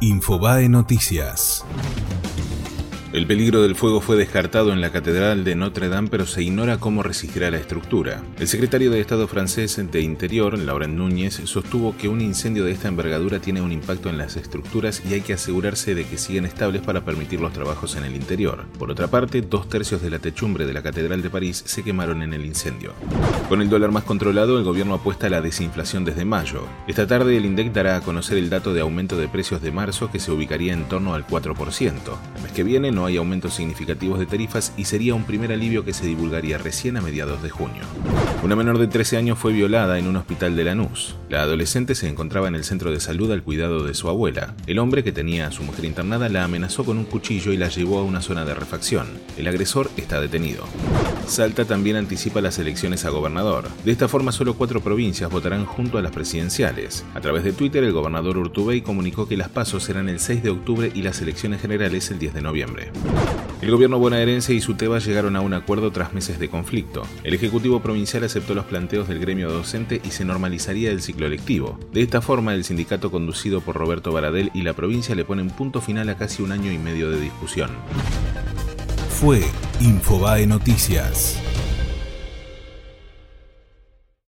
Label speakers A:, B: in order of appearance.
A: Infobae Noticias. El peligro del fuego fue descartado en la Catedral de Notre Dame, pero se ignora cómo resistirá la estructura. El secretario de Estado francés de Interior, Laurent Núñez, sostuvo que un incendio de esta envergadura tiene un impacto en las estructuras y hay que asegurarse de que siguen estables para permitir los trabajos en el interior. Por otra parte, dos tercios de la techumbre de la Catedral de París se quemaron en el incendio. Con el dólar más controlado, el gobierno apuesta a la desinflación desde mayo. Esta tarde, el INDEC dará a conocer el dato de aumento de precios de marzo que se ubicaría en torno al 4%. El mes que viene no hay aumentos significativos de tarifas y sería un primer alivio que se divulgaría recién a mediados de junio. Una menor de 13 años fue violada en un hospital de Lanús. La adolescente se encontraba en el centro de salud al cuidado de su abuela. El hombre que tenía a su mujer internada la amenazó con un cuchillo y la llevó a una zona de refacción. El agresor está detenido. Salta también anticipa las elecciones a gobernador. De esta forma, solo cuatro provincias votarán junto a las presidenciales. A través de Twitter, el gobernador Urtubey comunicó que las pasos serán el 6 de octubre y las elecciones generales el 10 de noviembre. El gobierno bonaerense y SUTEBA llegaron a un acuerdo tras meses de conflicto. El Ejecutivo Provincial aceptó los planteos del gremio docente y se normalizaría el ciclo lectivo. De esta forma, el sindicato conducido por Roberto Baradel y la provincia le ponen punto final a casi un año y medio de discusión.
B: Fue Infobae Noticias.